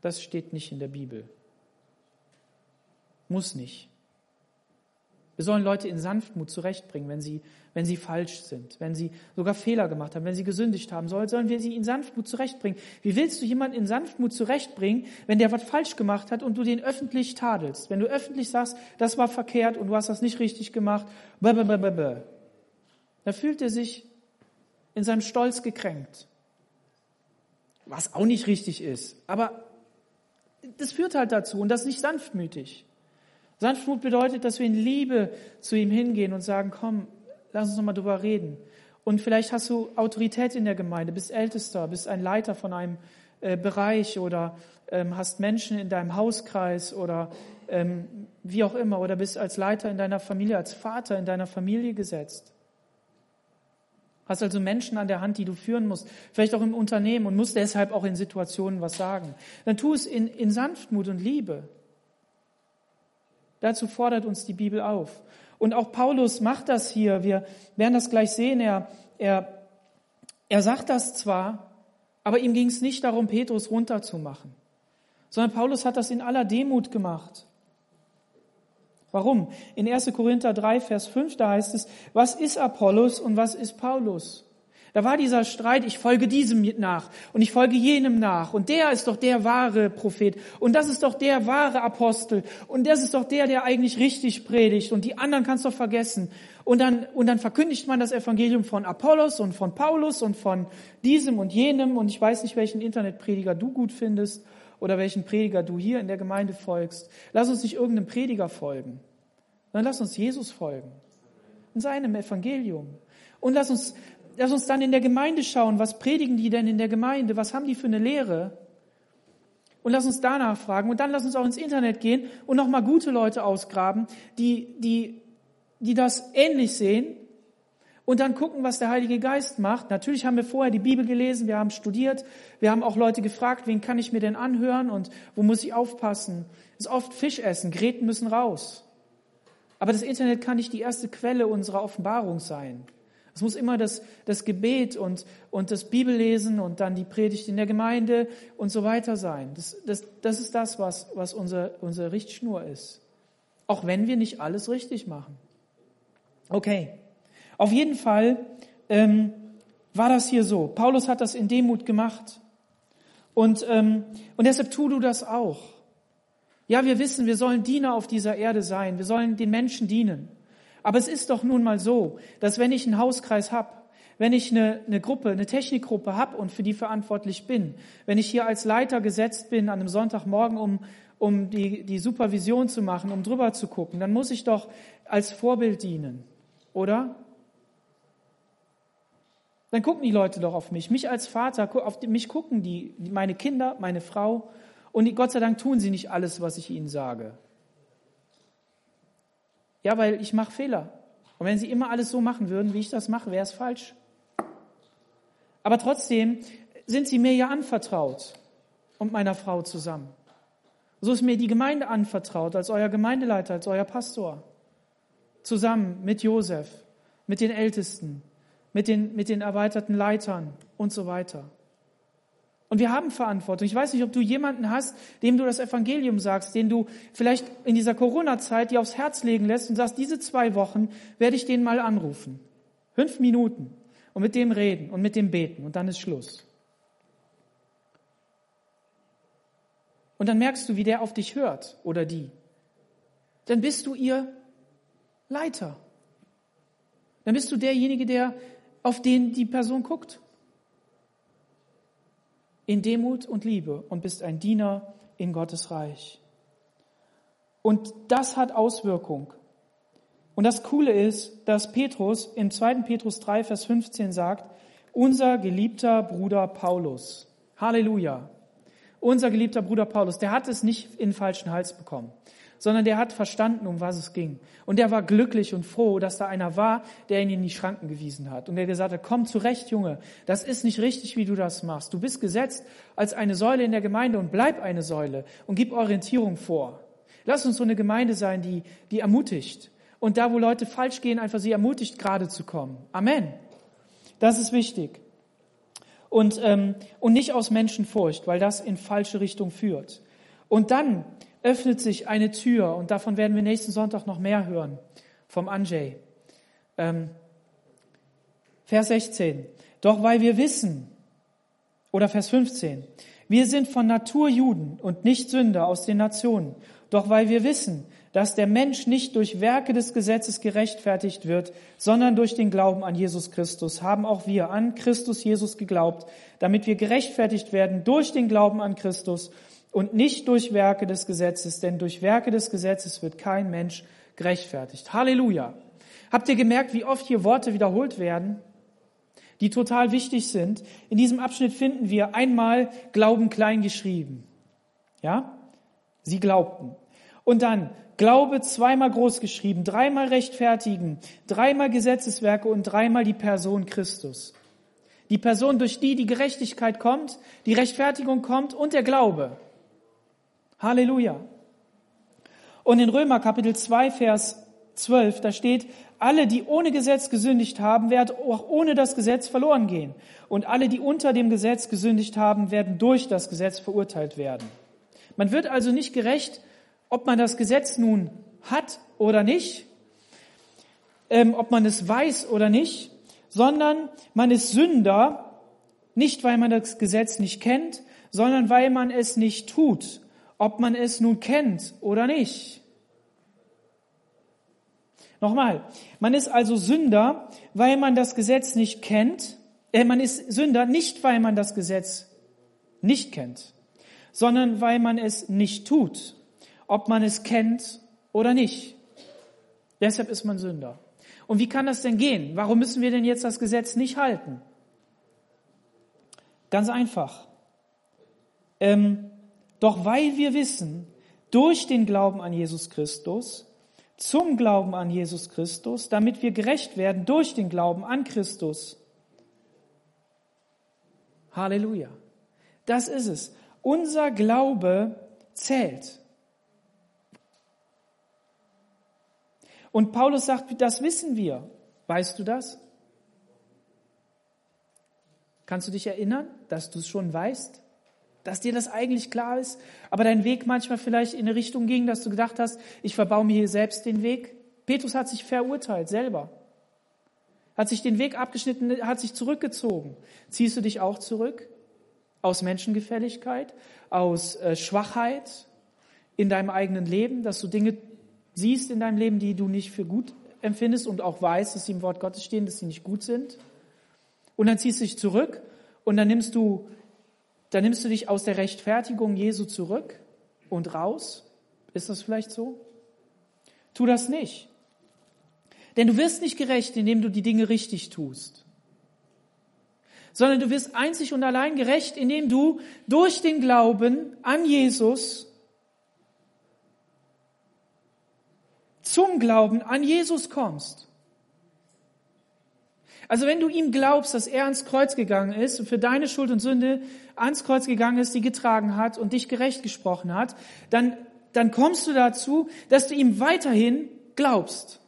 Das steht nicht in der Bibel. Muss nicht. Wir sollen Leute in Sanftmut zurechtbringen, wenn sie, wenn sie falsch sind, wenn sie sogar Fehler gemacht haben, wenn sie gesündigt haben, sollen wir sie in Sanftmut zurechtbringen. Wie willst du jemanden in Sanftmut zurechtbringen, wenn der was falsch gemacht hat und du den öffentlich tadelst? Wenn du öffentlich sagst, das war verkehrt und du hast das nicht richtig gemacht, da fühlt er sich in seinem Stolz gekränkt. Was auch nicht richtig ist. Aber das führt halt dazu und das ist nicht sanftmütig. Sanftmut bedeutet, dass wir in Liebe zu ihm hingehen und sagen, komm, lass uns nochmal drüber reden. Und vielleicht hast du Autorität in der Gemeinde, bist Ältester, bist ein Leiter von einem äh, Bereich oder ähm, hast Menschen in deinem Hauskreis oder ähm, wie auch immer oder bist als Leiter in deiner Familie, als Vater in deiner Familie gesetzt. Hast also Menschen an der Hand, die du führen musst, vielleicht auch im Unternehmen und musst deshalb auch in Situationen was sagen. Dann tu es in, in Sanftmut und Liebe. Dazu fordert uns die Bibel auf. Und auch Paulus macht das hier. Wir werden das gleich sehen. Er, er, er sagt das zwar, aber ihm ging es nicht darum, Petrus runterzumachen, sondern Paulus hat das in aller Demut gemacht. Warum? In 1. Korinther 3, Vers 5, da heißt es, was ist Apollos und was ist Paulus? Da war dieser Streit, ich folge diesem nach und ich folge jenem nach und der ist doch der wahre Prophet und das ist doch der wahre Apostel und das ist doch der, der eigentlich richtig predigt und die anderen kannst du vergessen. Und dann, und dann verkündigt man das Evangelium von Apollos und von Paulus und von diesem und jenem und ich weiß nicht, welchen Internetprediger du gut findest oder welchen Prediger du hier in der Gemeinde folgst. Lass uns nicht irgendeinem Prediger folgen, sondern lass uns Jesus folgen. In seinem Evangelium. Und lass uns, lass uns dann in der Gemeinde schauen, was predigen die denn in der Gemeinde? Was haben die für eine Lehre? und lass uns danach fragen und dann lass uns auch ins Internet gehen und nochmal gute Leute ausgraben, die, die, die das ähnlich sehen und dann gucken, was der Heilige Geist macht. Natürlich haben wir vorher die Bibel gelesen, wir haben studiert, wir haben auch Leute gefragt, wen kann ich mir denn anhören und wo muss ich aufpassen. Es ist oft Fisch essen, Gräten müssen raus. Aber das Internet kann nicht die erste Quelle unserer Offenbarung sein. Es muss immer das, das Gebet und, und das Bibellesen und dann die Predigt in der Gemeinde und so weiter sein. Das, das, das ist das, was, was unser, unsere Richtschnur ist. Auch wenn wir nicht alles richtig machen. Okay. Auf jeden Fall ähm, war das hier so. Paulus hat das in Demut gemacht. Und, ähm, und deshalb tu du das auch. Ja, wir wissen, wir sollen Diener auf dieser Erde sein. Wir sollen den Menschen dienen. Aber es ist doch nun mal so, dass wenn ich einen Hauskreis habe, wenn ich eine, eine Gruppe, eine Technikgruppe habe und für die verantwortlich bin, wenn ich hier als Leiter gesetzt bin an einem Sonntagmorgen, um, um die, die Supervision zu machen, um drüber zu gucken, dann muss ich doch als Vorbild dienen, oder? Dann gucken die Leute doch auf mich. Mich als Vater, auf mich gucken die, meine Kinder, meine Frau. Und Gott sei Dank tun sie nicht alles, was ich ihnen sage. Ja, weil ich mache Fehler. Und wenn sie immer alles so machen würden, wie ich das mache, wäre es falsch. Aber trotzdem sind sie mir ja anvertraut und meiner Frau zusammen. So ist mir die Gemeinde anvertraut als euer Gemeindeleiter, als euer Pastor. Zusammen mit Josef, mit den Ältesten, mit den, mit den erweiterten Leitern und so weiter. Und wir haben Verantwortung. Ich weiß nicht, ob du jemanden hast, dem du das Evangelium sagst, den du vielleicht in dieser Corona-Zeit dir aufs Herz legen lässt und sagst, diese zwei Wochen werde ich den mal anrufen. Fünf Minuten. Und mit dem reden und mit dem beten. Und dann ist Schluss. Und dann merkst du, wie der auf dich hört oder die. Dann bist du ihr Leiter. Dann bist du derjenige, der auf den die Person guckt in Demut und Liebe und bist ein Diener in Gottes Reich. Und das hat Auswirkung. Und das Coole ist, dass Petrus im 2. Petrus 3, Vers 15 sagt, unser geliebter Bruder Paulus. Halleluja. Unser geliebter Bruder Paulus, der hat es nicht in falschen Hals bekommen sondern der hat verstanden, um was es ging. Und der war glücklich und froh, dass da einer war, der ihn in die Schranken gewiesen hat und der gesagt hat, komm zurecht, Junge, das ist nicht richtig, wie du das machst. Du bist gesetzt als eine Säule in der Gemeinde und bleib eine Säule und gib Orientierung vor. Lass uns so eine Gemeinde sein, die, die ermutigt. Und da, wo Leute falsch gehen, einfach sie ermutigt, gerade zu kommen. Amen. Das ist wichtig. Und, ähm, und nicht aus Menschenfurcht, weil das in falsche Richtung führt. Und dann öffnet sich eine Tür und davon werden wir nächsten Sonntag noch mehr hören vom Anjay. Ähm, Vers 16. Doch weil wir wissen, oder Vers 15, wir sind von Natur Juden und nicht Sünder aus den Nationen. Doch weil wir wissen, dass der Mensch nicht durch Werke des Gesetzes gerechtfertigt wird, sondern durch den Glauben an Jesus Christus, haben auch wir an Christus Jesus geglaubt, damit wir gerechtfertigt werden durch den Glauben an Christus und nicht durch Werke des Gesetzes, denn durch Werke des Gesetzes wird kein Mensch gerechtfertigt. Halleluja. Habt ihr gemerkt, wie oft hier Worte wiederholt werden, die total wichtig sind? In diesem Abschnitt finden wir einmal Glauben klein geschrieben. Ja? Sie glaubten. Und dann Glaube zweimal groß geschrieben, dreimal rechtfertigen, dreimal Gesetzeswerke und dreimal die Person Christus. Die Person, durch die die Gerechtigkeit kommt, die Rechtfertigung kommt und der Glaube. Halleluja. Und in Römer Kapitel 2, Vers 12, da steht, alle, die ohne Gesetz gesündigt haben, werden auch ohne das Gesetz verloren gehen. Und alle, die unter dem Gesetz gesündigt haben, werden durch das Gesetz verurteilt werden. Man wird also nicht gerecht, ob man das Gesetz nun hat oder nicht, ähm, ob man es weiß oder nicht, sondern man ist Sünder, nicht weil man das Gesetz nicht kennt, sondern weil man es nicht tut ob man es nun kennt oder nicht. Nochmal, man ist also Sünder, weil man das Gesetz nicht kennt. Äh, man ist Sünder nicht, weil man das Gesetz nicht kennt, sondern weil man es nicht tut, ob man es kennt oder nicht. Deshalb ist man Sünder. Und wie kann das denn gehen? Warum müssen wir denn jetzt das Gesetz nicht halten? Ganz einfach. Ähm, Doch weil wir wissen, durch den Glauben an Jesus Christus, zum Glauben an Jesus Christus, damit wir gerecht werden durch den Glauben an Christus. Halleluja. Das ist es. Unser Glaube zählt. Und Paulus sagt, das wissen wir. Weißt du das? Kannst du dich erinnern, dass du es schon weißt? Dass dir das eigentlich klar ist, aber dein Weg manchmal vielleicht in eine Richtung ging, dass du gedacht hast, ich verbaue mir hier selbst den Weg? Petrus hat sich verurteilt, selber. Hat sich den Weg abgeschnitten, hat sich zurückgezogen. Ziehst du dich auch zurück? Aus Menschengefälligkeit, aus äh, Schwachheit in deinem eigenen Leben, dass du Dinge siehst in deinem Leben, die du nicht für gut empfindest und auch weißt, dass sie im Wort Gottes stehen, dass sie nicht gut sind. Und dann ziehst du dich zurück und dann nimmst du, dann nimmst du dich aus der Rechtfertigung Jesu zurück und raus. Ist das vielleicht so? Tu das nicht. Denn du wirst nicht gerecht, indem du die Dinge richtig tust sondern du wirst einzig und allein gerecht, indem du durch den Glauben an Jesus zum Glauben an Jesus kommst. Also wenn du ihm glaubst, dass er ans Kreuz gegangen ist und für deine Schuld und Sünde ans Kreuz gegangen ist, die getragen hat und dich gerecht gesprochen hat, dann, dann kommst du dazu, dass du ihm weiterhin glaubst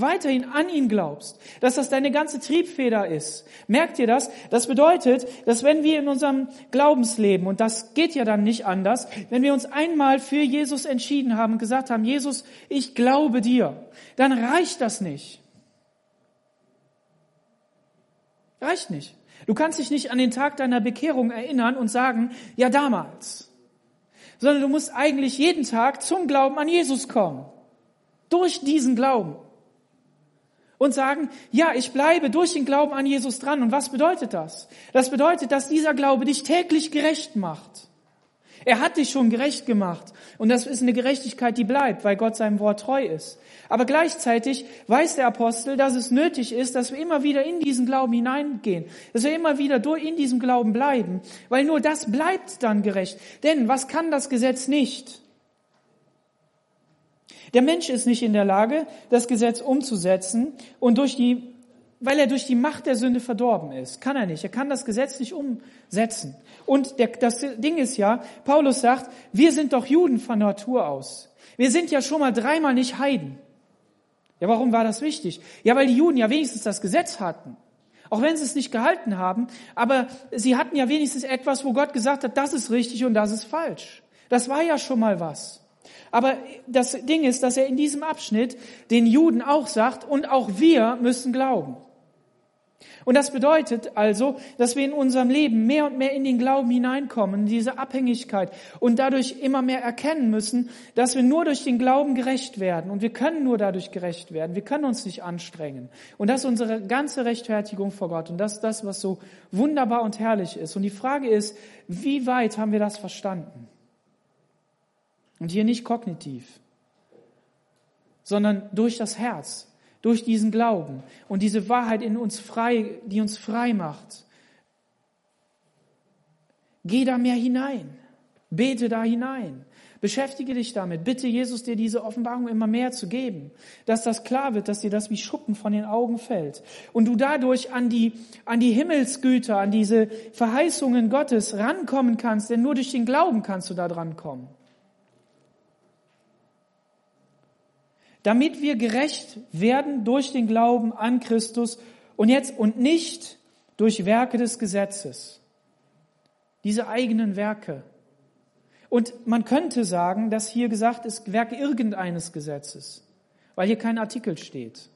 weiterhin an ihn glaubst, dass das deine ganze Triebfeder ist. Merkt ihr das? Das bedeutet, dass wenn wir in unserem Glaubensleben, und das geht ja dann nicht anders, wenn wir uns einmal für Jesus entschieden haben und gesagt haben, Jesus, ich glaube dir, dann reicht das nicht. Reicht nicht. Du kannst dich nicht an den Tag deiner Bekehrung erinnern und sagen, ja damals, sondern du musst eigentlich jeden Tag zum Glauben an Jesus kommen. Durch diesen Glauben und sagen, ja, ich bleibe durch den Glauben an Jesus dran. Und was bedeutet das? Das bedeutet, dass dieser Glaube dich täglich gerecht macht. Er hat dich schon gerecht gemacht. Und das ist eine Gerechtigkeit, die bleibt, weil Gott seinem Wort treu ist. Aber gleichzeitig weiß der Apostel, dass es nötig ist, dass wir immer wieder in diesen Glauben hineingehen. Dass wir immer wieder in diesem Glauben bleiben. Weil nur das bleibt dann gerecht. Denn was kann das Gesetz nicht? Der Mensch ist nicht in der Lage, das Gesetz umzusetzen und durch die, weil er durch die Macht der Sünde verdorben ist. Kann er nicht. Er kann das Gesetz nicht umsetzen. Und der, das Ding ist ja, Paulus sagt, wir sind doch Juden von Natur aus. Wir sind ja schon mal dreimal nicht Heiden. Ja, warum war das wichtig? Ja, weil die Juden ja wenigstens das Gesetz hatten. Auch wenn sie es nicht gehalten haben, aber sie hatten ja wenigstens etwas, wo Gott gesagt hat, das ist richtig und das ist falsch. Das war ja schon mal was. Aber das Ding ist, dass er in diesem Abschnitt den Juden auch sagt, und auch wir müssen glauben. Und das bedeutet also, dass wir in unserem Leben mehr und mehr in den Glauben hineinkommen, diese Abhängigkeit und dadurch immer mehr erkennen müssen, dass wir nur durch den Glauben gerecht werden und wir können nur dadurch gerecht werden. Wir können uns nicht anstrengen. Und das ist unsere ganze Rechtfertigung vor Gott und das ist das, was so wunderbar und herrlich ist. Und die Frage ist, wie weit haben wir das verstanden? Und hier nicht kognitiv, sondern durch das Herz, durch diesen Glauben und diese Wahrheit in uns frei, die uns frei macht. Geh da mehr hinein. Bete da hinein. Beschäftige dich damit. Bitte Jesus dir diese Offenbarung immer mehr zu geben, dass das klar wird, dass dir das wie Schuppen von den Augen fällt und du dadurch an die, an die Himmelsgüter, an diese Verheißungen Gottes rankommen kannst, denn nur durch den Glauben kannst du da dran kommen. Damit wir gerecht werden durch den Glauben an Christus und jetzt und nicht durch Werke des Gesetzes. Diese eigenen Werke. Und man könnte sagen, dass hier gesagt ist, Werke irgendeines Gesetzes, weil hier kein Artikel steht.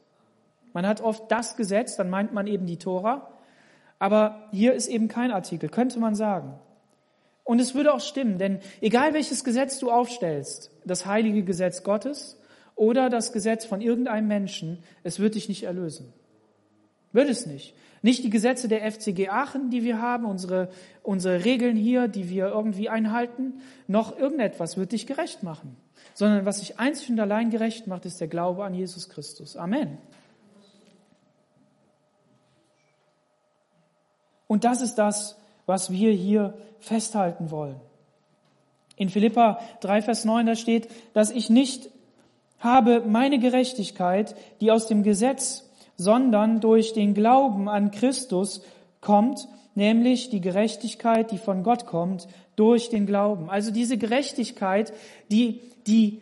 Man hat oft das Gesetz, dann meint man eben die Tora, aber hier ist eben kein Artikel, könnte man sagen. Und es würde auch stimmen, denn egal welches Gesetz du aufstellst, das heilige Gesetz Gottes oder das Gesetz von irgendeinem Menschen, es wird dich nicht erlösen. Wird es nicht. Nicht die Gesetze der FCG Aachen, die wir haben, unsere, unsere Regeln hier, die wir irgendwie einhalten, noch irgendetwas wird dich gerecht machen. Sondern was dich einzig und allein gerecht macht, ist der Glaube an Jesus Christus. Amen. Und das ist das, was wir hier festhalten wollen. In Philippa 3, Vers 9, da steht, dass ich nicht habe meine Gerechtigkeit, die aus dem Gesetz, sondern durch den Glauben an Christus kommt, nämlich die Gerechtigkeit, die von Gott kommt, durch den Glauben. Also diese Gerechtigkeit, die, die,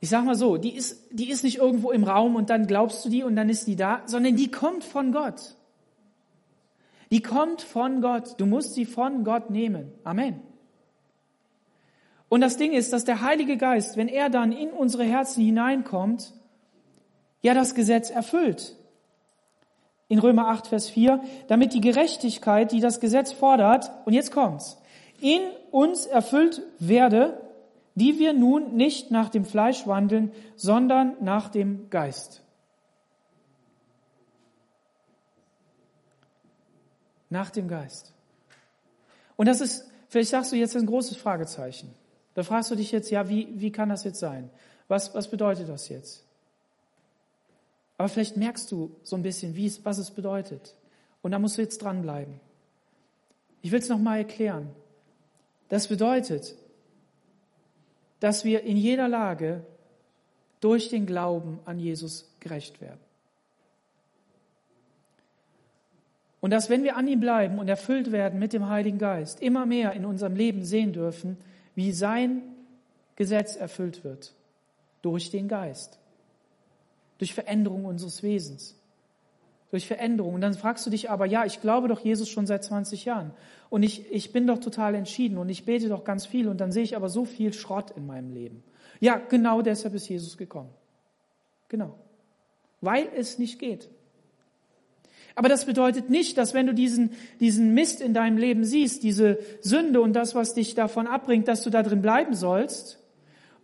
ich sag mal so, die ist, die ist nicht irgendwo im Raum und dann glaubst du die und dann ist die da, sondern die kommt von Gott. Die kommt von Gott. Du musst sie von Gott nehmen. Amen. Und das Ding ist, dass der Heilige Geist, wenn er dann in unsere Herzen hineinkommt, ja das Gesetz erfüllt. In Römer 8, Vers 4, damit die Gerechtigkeit, die das Gesetz fordert, und jetzt kommt's, in uns erfüllt werde, die wir nun nicht nach dem Fleisch wandeln, sondern nach dem Geist. Nach dem Geist. Und das ist, vielleicht sagst du jetzt ein großes Fragezeichen. Da fragst du dich jetzt, ja, wie, wie kann das jetzt sein? Was, was bedeutet das jetzt? Aber vielleicht merkst du so ein bisschen, wie es, was es bedeutet. Und da musst du jetzt dranbleiben. Ich will es nochmal erklären. Das bedeutet, dass wir in jeder Lage durch den Glauben an Jesus gerecht werden. Und dass wenn wir an ihm bleiben und erfüllt werden mit dem Heiligen Geist, immer mehr in unserem Leben sehen dürfen, wie sein Gesetz erfüllt wird. Durch den Geist. Durch Veränderung unseres Wesens. Durch Veränderung. Und dann fragst du dich aber, ja, ich glaube doch Jesus schon seit 20 Jahren. Und ich, ich bin doch total entschieden und ich bete doch ganz viel und dann sehe ich aber so viel Schrott in meinem Leben. Ja, genau deshalb ist Jesus gekommen. Genau. Weil es nicht geht. Aber das bedeutet nicht, dass wenn du diesen, diesen Mist in deinem Leben siehst, diese Sünde und das, was dich davon abbringt, dass du da drin bleiben sollst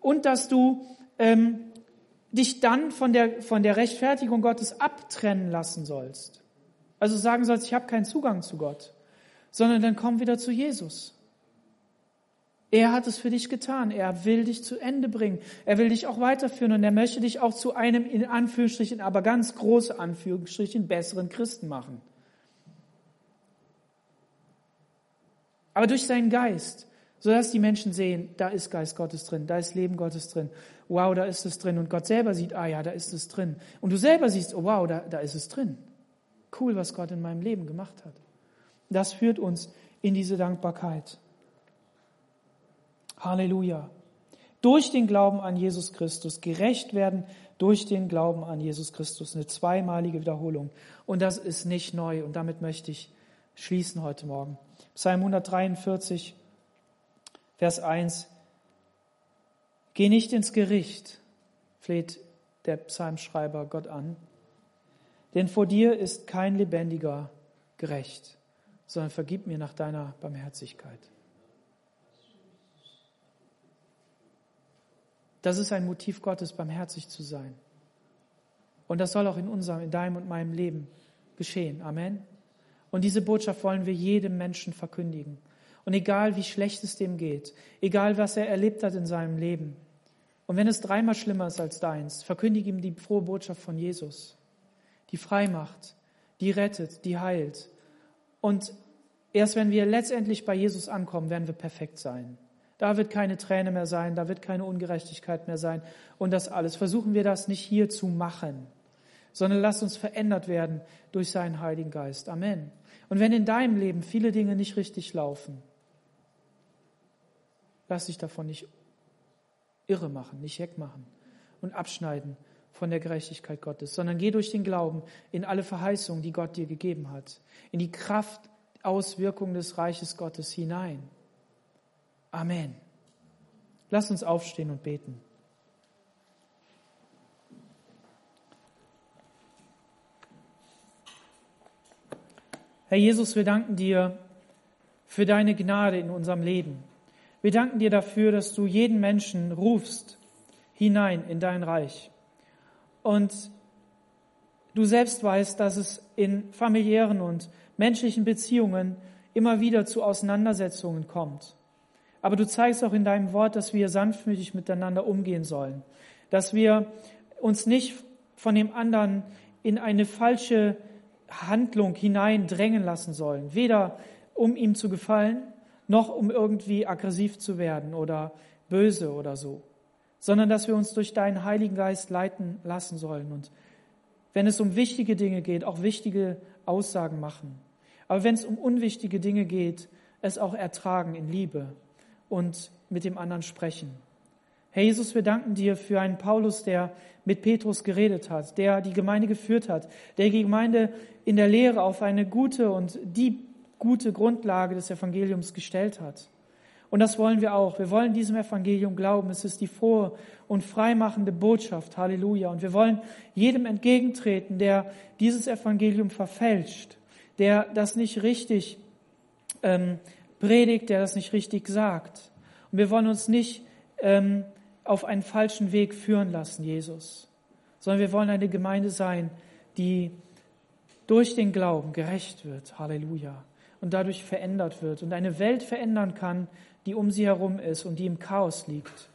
und dass du ähm, dich dann von der, von der Rechtfertigung Gottes abtrennen lassen sollst. Also sagen sollst, ich habe keinen Zugang zu Gott, sondern dann komm wieder zu Jesus. Er hat es für dich getan. Er will dich zu Ende bringen. Er will dich auch weiterführen und er möchte dich auch zu einem, in Anführungsstrichen, aber ganz große Anführungsstrichen, besseren Christen machen. Aber durch seinen Geist, sodass die Menschen sehen, da ist Geist Gottes drin, da ist Leben Gottes drin. Wow, da ist es drin. Und Gott selber sieht, ah ja, da ist es drin. Und du selber siehst, oh wow, da, da ist es drin. Cool, was Gott in meinem Leben gemacht hat. Das führt uns in diese Dankbarkeit. Halleluja. Durch den Glauben an Jesus Christus gerecht werden, durch den Glauben an Jesus Christus. Eine zweimalige Wiederholung. Und das ist nicht neu. Und damit möchte ich schließen heute Morgen. Psalm 143, Vers 1. Geh nicht ins Gericht, fleht der Psalmschreiber Gott an, denn vor dir ist kein Lebendiger gerecht, sondern vergib mir nach deiner Barmherzigkeit. Das ist ein Motiv Gottes, barmherzig zu sein. Und das soll auch in unserem, in deinem und meinem Leben geschehen. Amen. Und diese Botschaft wollen wir jedem Menschen verkündigen. Und egal wie schlecht es dem geht, egal was er erlebt hat in seinem Leben, und wenn es dreimal schlimmer ist als deins, verkündige ihm die frohe Botschaft von Jesus, die frei macht, die rettet, die heilt. Und erst wenn wir letztendlich bei Jesus ankommen, werden wir perfekt sein. Da wird keine Träne mehr sein, da wird keine Ungerechtigkeit mehr sein und das alles. Versuchen wir das nicht hier zu machen, sondern lass uns verändert werden durch seinen Heiligen Geist. Amen. Und wenn in deinem Leben viele Dinge nicht richtig laufen, lass dich davon nicht irre machen, nicht wegmachen und abschneiden von der Gerechtigkeit Gottes, sondern geh durch den Glauben in alle Verheißungen, die Gott dir gegeben hat, in die Kraft, Auswirkungen des Reiches Gottes hinein. Amen. Lass uns aufstehen und beten. Herr Jesus, wir danken dir für deine Gnade in unserem Leben. Wir danken dir dafür, dass du jeden Menschen rufst hinein in dein Reich. Und du selbst weißt, dass es in familiären und menschlichen Beziehungen immer wieder zu Auseinandersetzungen kommt. Aber du zeigst auch in deinem Wort, dass wir sanftmütig miteinander umgehen sollen. Dass wir uns nicht von dem anderen in eine falsche Handlung hineindrängen lassen sollen. Weder um ihm zu gefallen, noch um irgendwie aggressiv zu werden oder böse oder so, sondern dass wir uns durch deinen Heiligen Geist leiten lassen sollen und wenn es um wichtige Dinge geht, auch wichtige Aussagen machen. Aber wenn es um unwichtige Dinge geht, es auch ertragen in Liebe und mit dem anderen sprechen. Herr Jesus, wir danken dir für einen Paulus, der mit Petrus geredet hat, der die Gemeinde geführt hat, der die Gemeinde in der Lehre auf eine gute und die gute Grundlage des Evangeliums gestellt hat. Und das wollen wir auch. Wir wollen diesem Evangelium glauben. Es ist die frohe und freimachende Botschaft. Halleluja. Und wir wollen jedem entgegentreten, der dieses Evangelium verfälscht, der das nicht richtig ähm, predigt, der das nicht richtig sagt. Und wir wollen uns nicht ähm, auf einen falschen Weg führen lassen, Jesus, sondern wir wollen eine Gemeinde sein, die durch den Glauben gerecht wird. Halleluja. Und dadurch verändert wird und eine Welt verändern kann, die um sie herum ist und die im Chaos liegt.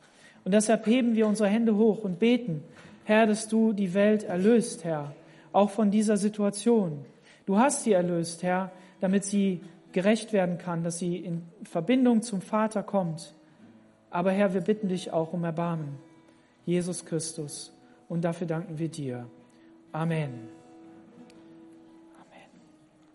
Und deshalb heben wir unsere Hände hoch und beten, Herr, dass du die Welt erlöst, Herr, auch von dieser Situation. Du hast sie erlöst, Herr, damit sie gerecht werden kann, dass sie in Verbindung zum Vater kommt. Aber Herr, wir bitten dich auch um Erbarmen. Jesus Christus. Und dafür danken wir dir. Amen.